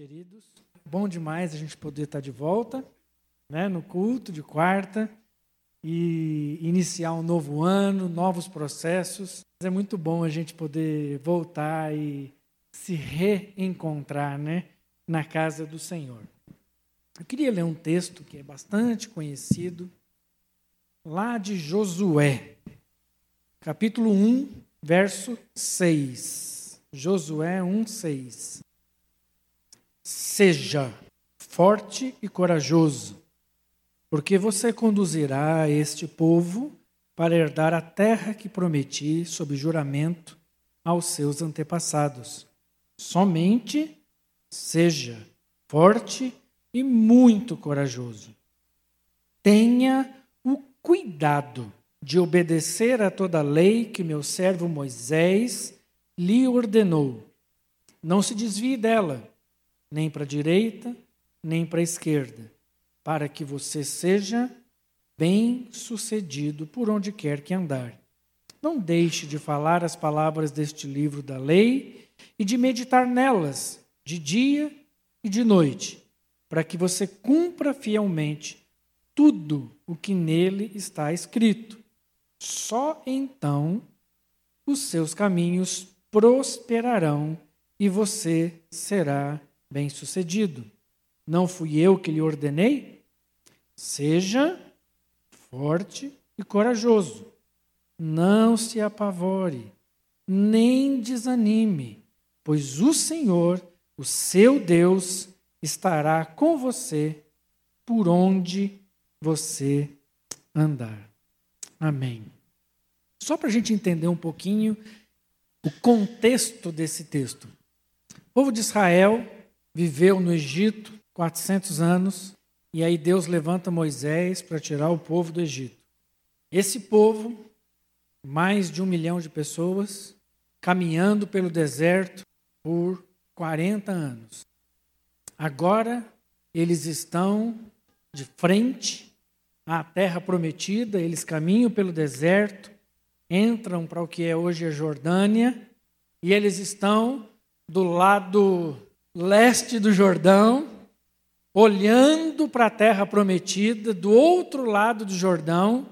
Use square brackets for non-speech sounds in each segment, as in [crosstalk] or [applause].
queridos. Bom demais a gente poder estar de volta, né, no culto de quarta e iniciar um novo ano, novos processos. É muito bom a gente poder voltar e se reencontrar, né, na casa do Senhor. Eu queria ler um texto que é bastante conhecido, lá de Josué, capítulo 1, verso 6. Josué 1, 6. Seja forte e corajoso, porque você conduzirá este povo para herdar a terra que prometi sob juramento aos seus antepassados. Somente seja forte e muito corajoso. Tenha o cuidado de obedecer a toda a lei que meu servo Moisés lhe ordenou. Não se desvie dela nem para a direita, nem para a esquerda, para que você seja bem-sucedido por onde quer que andar. Não deixe de falar as palavras deste livro da lei e de meditar nelas de dia e de noite, para que você cumpra fielmente tudo o que nele está escrito. Só então os seus caminhos prosperarão e você será bem-sucedido. Não fui eu que lhe ordenei? Seja forte e corajoso. Não se apavore, nem desanime, pois o Senhor, o seu Deus, estará com você por onde você andar. Amém. Só para a gente entender um pouquinho o contexto desse texto. O povo de Israel viveu no Egito 400 anos, e aí Deus levanta Moisés para tirar o povo do Egito. Esse povo, mais de um milhão de pessoas, caminhando pelo deserto por 40 anos. Agora eles estão de frente à terra prometida, eles caminham pelo deserto, entram para o que é hoje a Jordânia, e eles estão do lado leste do Jordão, olhando para a terra prometida, do outro lado do Jordão.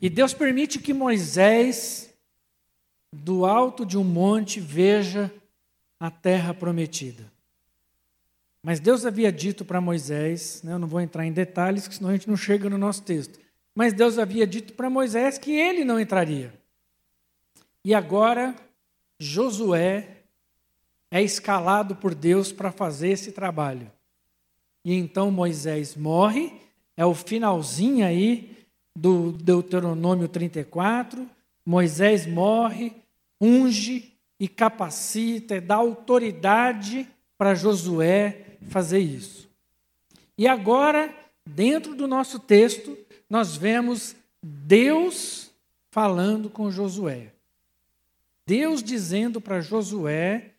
E Deus permite que Moisés, do alto de um monte, veja a terra prometida. Mas Deus havia dito para Moisés, né, eu não vou entrar em detalhes, senão a gente não chega no nosso texto. Mas Deus havia dito para Moisés que ele não entraria. E agora, Josué é escalado por Deus para fazer esse trabalho. E então Moisés morre, é o finalzinho aí do Deuteronômio 34. Moisés morre, unge e capacita, dá autoridade para Josué fazer isso. E agora, dentro do nosso texto, nós vemos Deus falando com Josué. Deus dizendo para Josué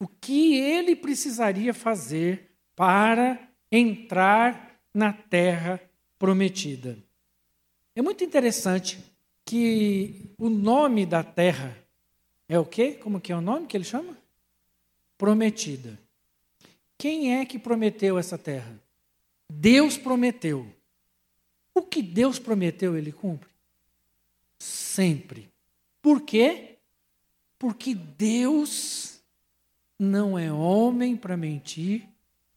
o que ele precisaria fazer para entrar na terra prometida. É muito interessante que o nome da terra é o quê? Como que é o nome que ele chama? Prometida. Quem é que prometeu essa terra? Deus prometeu. O que Deus prometeu, ele cumpre. Sempre. Por quê? Porque Deus não é homem para mentir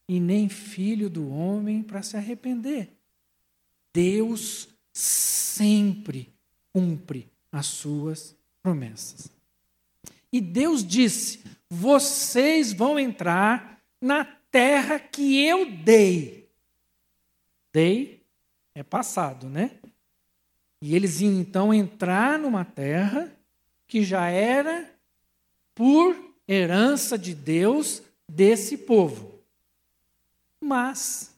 e nem filho do homem para se arrepender. Deus sempre cumpre as suas promessas. E Deus disse: vocês vão entrar na terra que eu dei. Dei é passado, né? E eles iam então entrar numa terra que já era por herança de Deus desse povo. Mas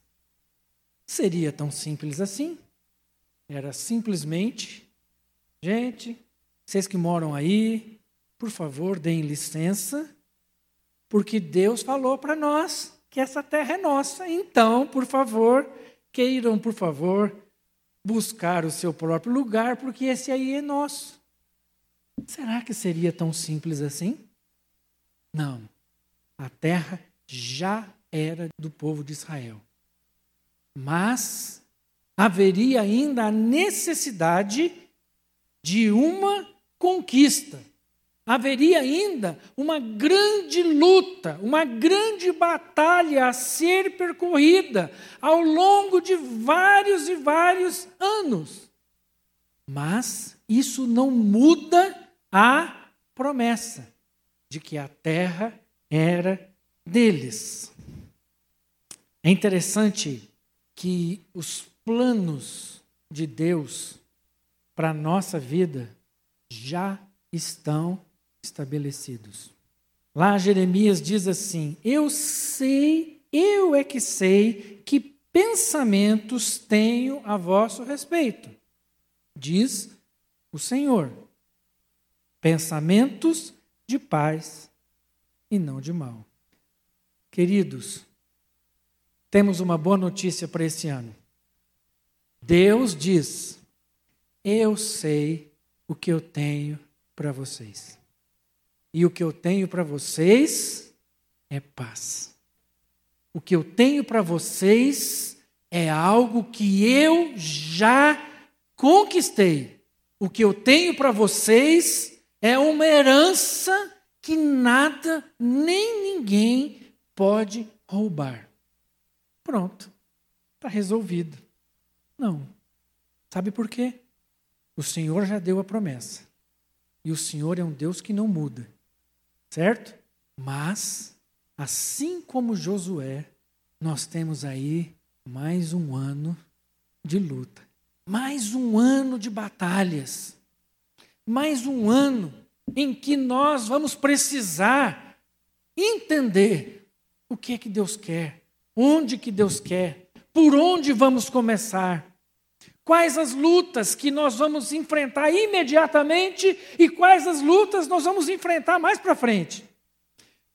seria tão simples assim? Era simplesmente, gente, vocês que moram aí, por favor, deem licença, porque Deus falou para nós que essa terra é nossa. Então, por favor, queiram, por favor, buscar o seu próprio lugar, porque esse aí é nosso. Será que seria tão simples assim? Não. A terra já era do povo de Israel. Mas haveria ainda a necessidade de uma conquista. Haveria ainda uma grande luta, uma grande batalha a ser percorrida ao longo de vários e vários anos. Mas isso não muda a promessa de que a terra era deles. É interessante que os planos de Deus para a nossa vida já estão estabelecidos. Lá Jeremias diz assim: Eu sei, eu é que sei que pensamentos tenho a vosso respeito, diz o Senhor. Pensamentos de paz e não de mal. Queridos, temos uma boa notícia para esse ano. Deus diz: Eu sei o que eu tenho para vocês. E o que eu tenho para vocês é paz. O que eu tenho para vocês é algo que eu já conquistei. O que eu tenho para vocês é uma herança que nada nem ninguém pode roubar. Pronto, está resolvido. Não. Sabe por quê? O Senhor já deu a promessa. E o Senhor é um Deus que não muda. Certo? Mas, assim como Josué, nós temos aí mais um ano de luta, mais um ano de batalhas, mais um ano em que nós vamos precisar entender o que é que Deus quer, onde que Deus quer, por onde vamos começar. Quais as lutas que nós vamos enfrentar imediatamente e quais as lutas nós vamos enfrentar mais para frente?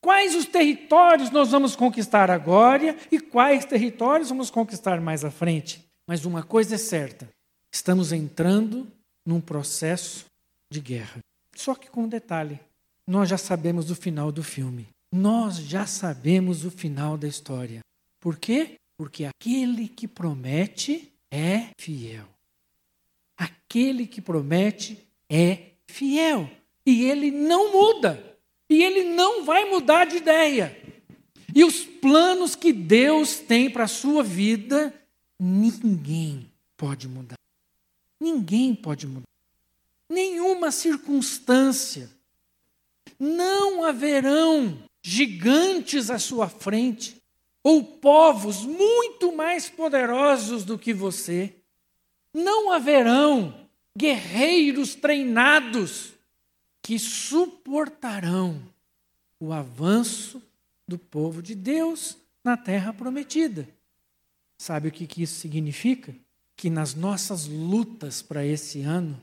Quais os territórios nós vamos conquistar agora e quais territórios vamos conquistar mais à frente? Mas uma coisa é certa: estamos entrando num processo de guerra. Só que com um detalhe: nós já sabemos o final do filme. Nós já sabemos o final da história. Por quê? Porque aquele que promete é fiel. Aquele que promete é fiel. E ele não muda. E ele não vai mudar de ideia. E os planos que Deus tem para a sua vida, ninguém pode mudar. Ninguém pode mudar. Nenhuma circunstância. Não haverão gigantes à sua frente ou povos muito mais poderosos do que você. Não haverão guerreiros treinados que suportarão o avanço do povo de Deus na terra prometida. Sabe o que, isso significa? Que nas nossas lutas para esse ano,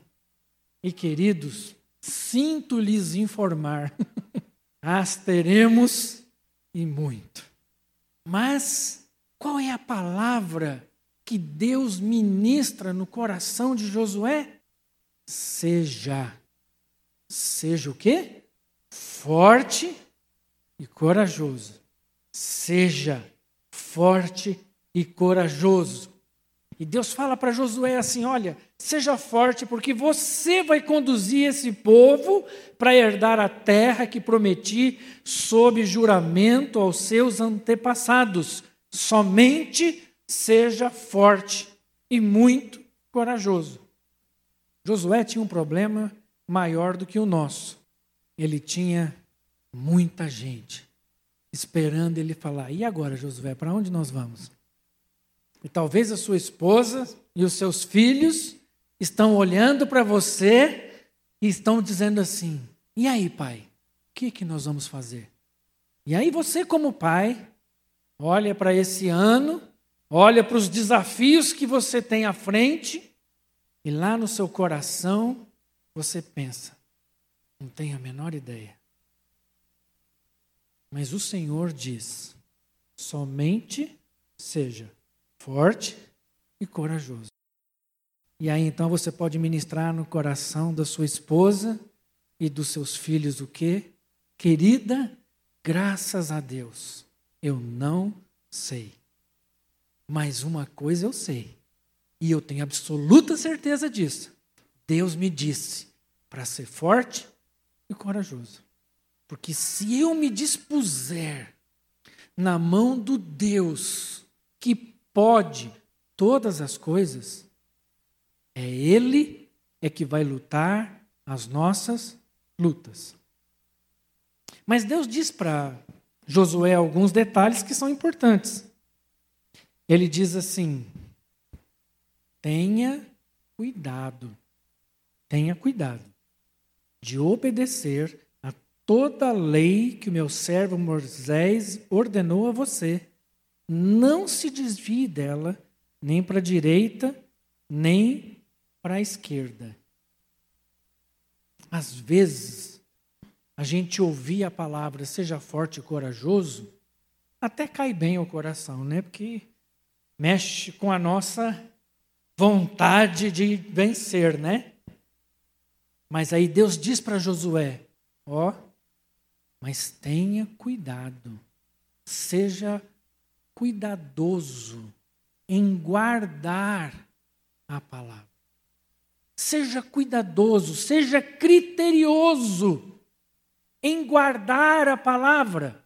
e queridos, sinto lhes informar, [laughs] as teremos e muito. Mas qual é a palavra que Deus ministra no coração de Josué? Seja. Seja o quê? Forte e corajoso. Seja forte e corajoso. E Deus fala para Josué assim: olha, seja forte, porque você vai conduzir esse povo para herdar a terra que prometi sob juramento aos seus antepassados. Somente seja forte e muito corajoso. Josué tinha um problema maior do que o nosso. Ele tinha muita gente esperando ele falar: e agora, Josué, para onde nós vamos? E talvez a sua esposa e os seus filhos estão olhando para você e estão dizendo assim: e aí, pai, o que, que nós vamos fazer? E aí você, como pai, olha para esse ano, olha para os desafios que você tem à frente, e lá no seu coração você pensa: não tenho a menor ideia. Mas o Senhor diz: somente seja forte e corajoso. E aí então você pode ministrar no coração da sua esposa e dos seus filhos o quê? Querida, graças a Deus, Eu não sei. Mas uma coisa eu sei, e eu tenho absoluta certeza disso. Deus me disse para ser forte e corajoso. Porque se eu me dispuser na mão do Deus que pode todas as coisas, é Ele é que vai lutar as nossas lutas. Mas Deus diz para Josué alguns detalhes que são importantes. Ele diz assim: tenha cuidado, tenha cuidado de obedecer a toda a lei que o meu servo Moisés ordenou a você. Não se desvie dela, nem para a direita, nem para a esquerda. Às vezes, a gente ouvir a palavra seja forte e corajoso, até cai bem ao coração, né? Porque mexe com a nossa vontade de vencer, né? Mas aí Deus diz para Josué: ó, mas tenha cuidado, seja cuidadoso em guardar a palavra. Seja cuidadoso, seja criterioso em guardar a palavra,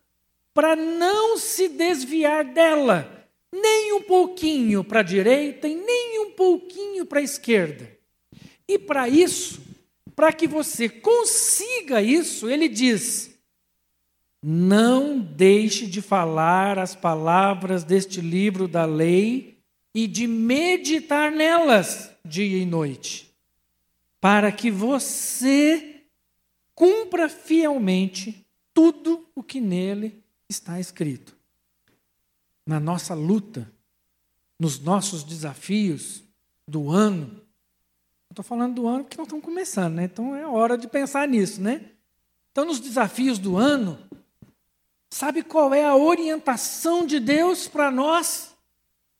para não se desviar dela, nem um pouquinho para a direita e nem um pouquinho para a esquerda. E para isso, para que você consiga isso, ele diz: não deixe de falar as palavras deste livro da lei e de meditar nelas dia e noite, para que você cumpra fielmente tudo o que nele está escrito. Na nossa luta, nos nossos desafios do ano, Estou falando do ano porque nós estamos começando, né? Então é hora de pensar nisso, né? Então, nos desafios do ano, sabe qual é a orientação de Deus para nós?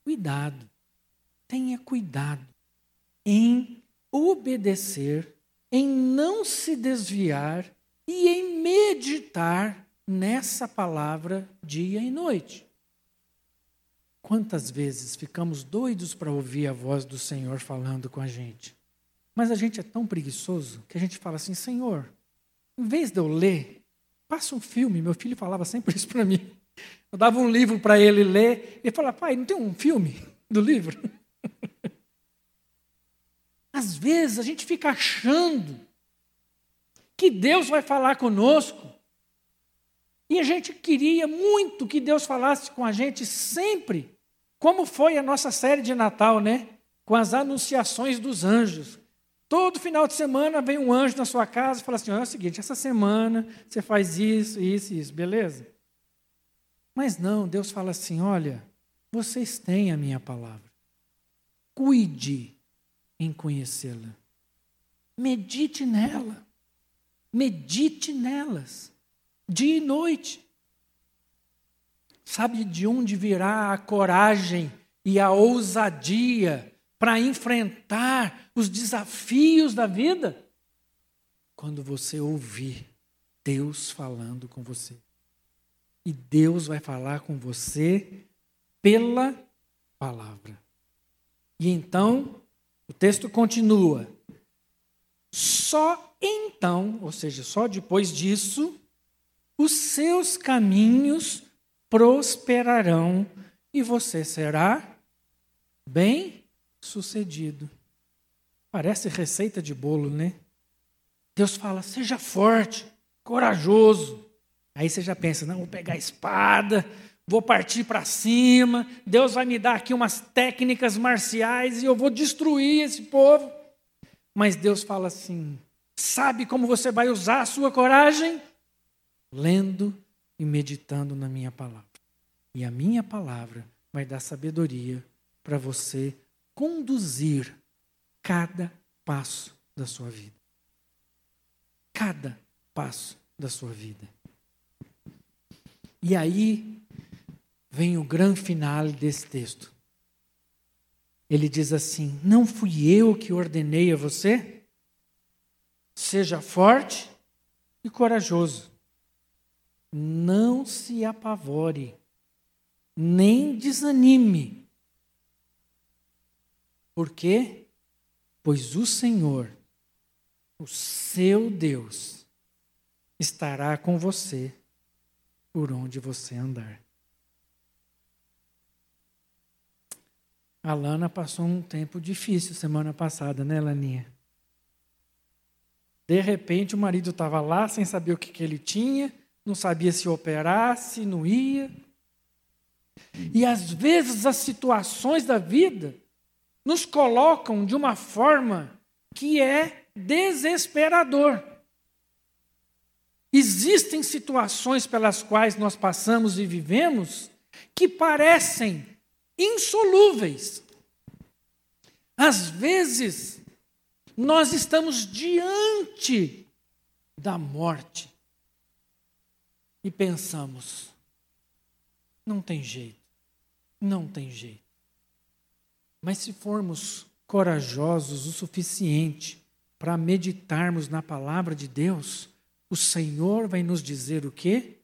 Cuidado. Tenha cuidado em obedecer, em não se desviar e em meditar nessa palavra dia e noite. Quantas vezes ficamos doidos para ouvir a voz do Senhor falando com a gente? Mas a gente é tão preguiçoso que a gente fala assim: Senhor, em vez de eu ler, passa um filme. Meu filho falava sempre [laughs] isso para mim. Eu dava um livro para ele ler, ele falava: Pai, não tem um filme [laughs] do livro? [laughs] Às vezes a gente fica achando que Deus vai falar conosco. E a gente queria muito que Deus falasse com a gente sempre, como foi a nossa série de Natal, né? Com as anunciações dos anjos. Todo final de semana vem um anjo na sua casa e fala assim: é o seguinte, essa semana você faz isso, isso e isso, beleza? Mas não, Deus fala assim: olha, vocês têm a minha palavra. Cuide em conhecê-la. Medite nela. Medite nelas, dia e noite. Sabe de onde virá a coragem e a ousadia para enfrentar os desafios da vida? Quando você ouvir Deus falando com você. E Deus vai falar com você pela palavra. E então, o texto continua. Só então, ou seja, só depois disso, os seus caminhos prosperarão e você será bem sucedido. Parece receita de bolo, né? Deus fala: seja forte, corajoso. Aí você já pensa: não, vou pegar a espada, vou partir para cima, Deus vai me dar aqui umas técnicas marciais e eu vou destruir esse povo. Mas Deus fala assim: sabe como você vai usar a sua coragem? Lendo e meditando na minha palavra. E a minha palavra vai dar sabedoria para você conduzir cada passo da sua vida. Cada passo da sua vida. E aí vem o grande final desse texto. Ele diz assim: Não fui eu que ordenei a você? Seja forte e corajoso. Não se apavore nem desanime. Por quê? Pois o Senhor, o seu Deus, estará com você por onde você andar. A Lana passou um tempo difícil semana passada, né, Laninha? De repente, o marido estava lá sem saber o que, que ele tinha, não sabia se operasse, não ia. E às vezes as situações da vida nos colocam de uma forma que é desesperador. Existem situações pelas quais nós passamos e vivemos que parecem insolúveis. Às vezes, nós estamos diante da morte e pensamos: não tem jeito, não tem jeito. Mas se formos corajosos o suficiente para meditarmos na palavra de Deus, o Senhor vai nos dizer o quê?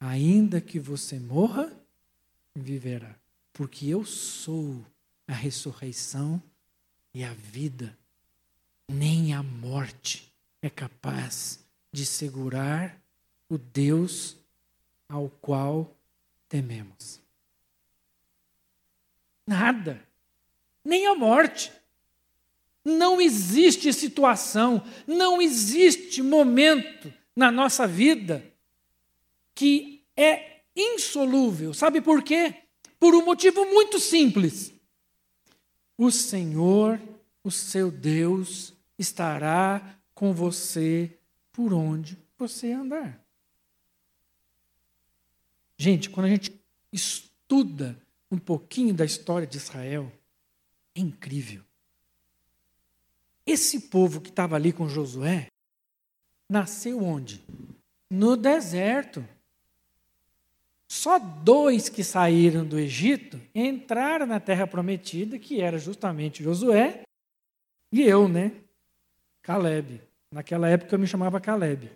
Ainda que você morra, viverá, porque eu sou a ressurreição e a vida. Nem a morte é capaz de segurar o Deus ao qual tememos. Nada, nem a morte. Não existe situação, não existe momento na nossa vida que é insolúvel. Sabe por quê? Por um motivo muito simples. O Senhor, o seu Deus, estará com você por onde você andar. Gente, quando a gente estuda um pouquinho da história de Israel, é incrível. Esse povo que estava ali com Josué nasceu onde? No deserto. Só dois que saíram do Egito entraram na terra prometida, que era justamente Josué e eu, né? Caleb. Naquela época eu me chamava Caleb.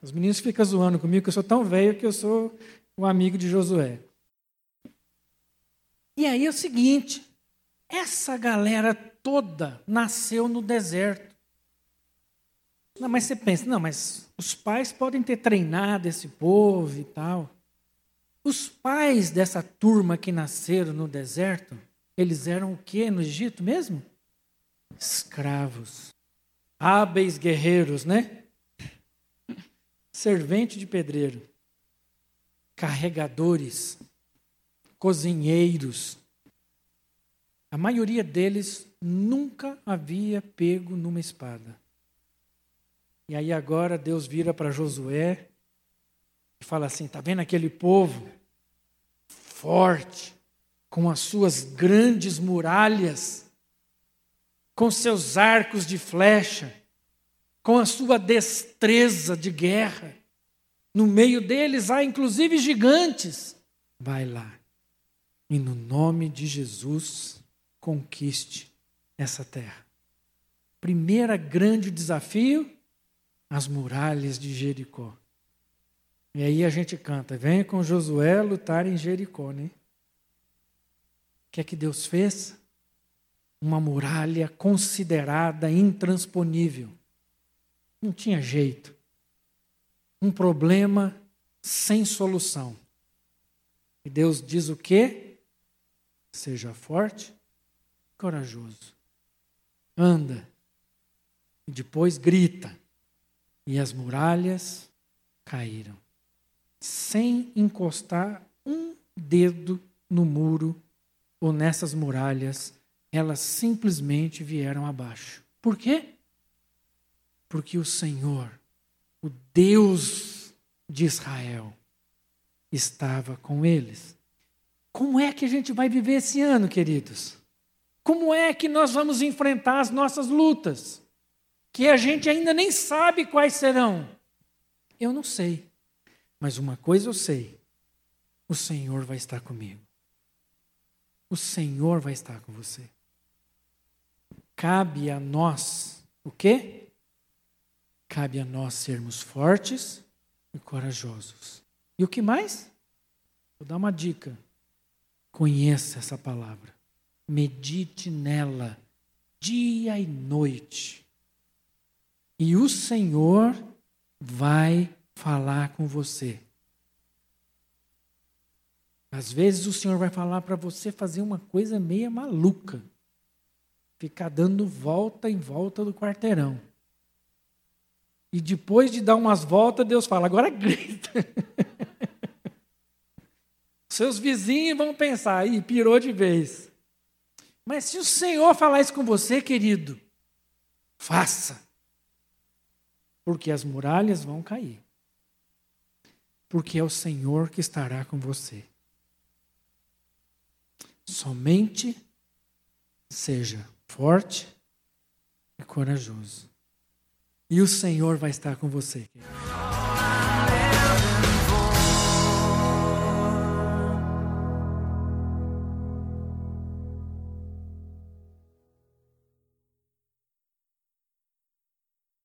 Os meninos ficam zoando comigo que eu sou tão velho que eu sou o amigo de Josué. E aí é o seguinte: essa galera toda nasceu no deserto. Não, mas você pensa, não, mas os pais podem ter treinado esse povo e tal. Os pais dessa turma que nasceram no deserto, eles eram o que no Egito mesmo? Escravos. Hábeis guerreiros, né? Servente de pedreiro. Carregadores. Cozinheiros. A maioria deles nunca havia pego numa espada. E aí agora Deus vira para Josué e fala assim: está vendo aquele povo forte, com as suas grandes muralhas, com seus arcos de flecha, com a sua destreza de guerra? No meio deles há inclusive gigantes. Vai lá. E no nome de Jesus, conquiste essa terra. Primeiro grande desafio, as muralhas de Jericó. E aí a gente canta, venha com Josué lutar em Jericó, né? O que é que Deus fez? Uma muralha considerada intransponível. Não tinha jeito. Um problema sem solução. E Deus diz o quê? Seja forte corajoso. Anda. E depois grita. E as muralhas caíram. Sem encostar um dedo no muro ou nessas muralhas, elas simplesmente vieram abaixo. Por quê? Porque o Senhor, o Deus de Israel, estava com eles. Como é que a gente vai viver esse ano, queridos? Como é que nós vamos enfrentar as nossas lutas? Que a gente ainda nem sabe quais serão. Eu não sei. Mas uma coisa eu sei: o Senhor vai estar comigo. O Senhor vai estar com você. Cabe a nós o quê? Cabe a nós sermos fortes e corajosos. E o que mais? Vou dar uma dica. Conheça essa palavra. Medite nela dia e noite. E o Senhor vai falar com você. Às vezes o Senhor vai falar para você fazer uma coisa meia maluca. Ficar dando volta em volta do quarteirão. E depois de dar umas voltas, Deus fala: agora grita. [laughs] Seus vizinhos vão pensar, aí pirou de vez. Mas se o Senhor falar isso com você, querido, faça. Porque as muralhas vão cair. Porque é o Senhor que estará com você. Somente seja forte e corajoso. E o Senhor vai estar com você.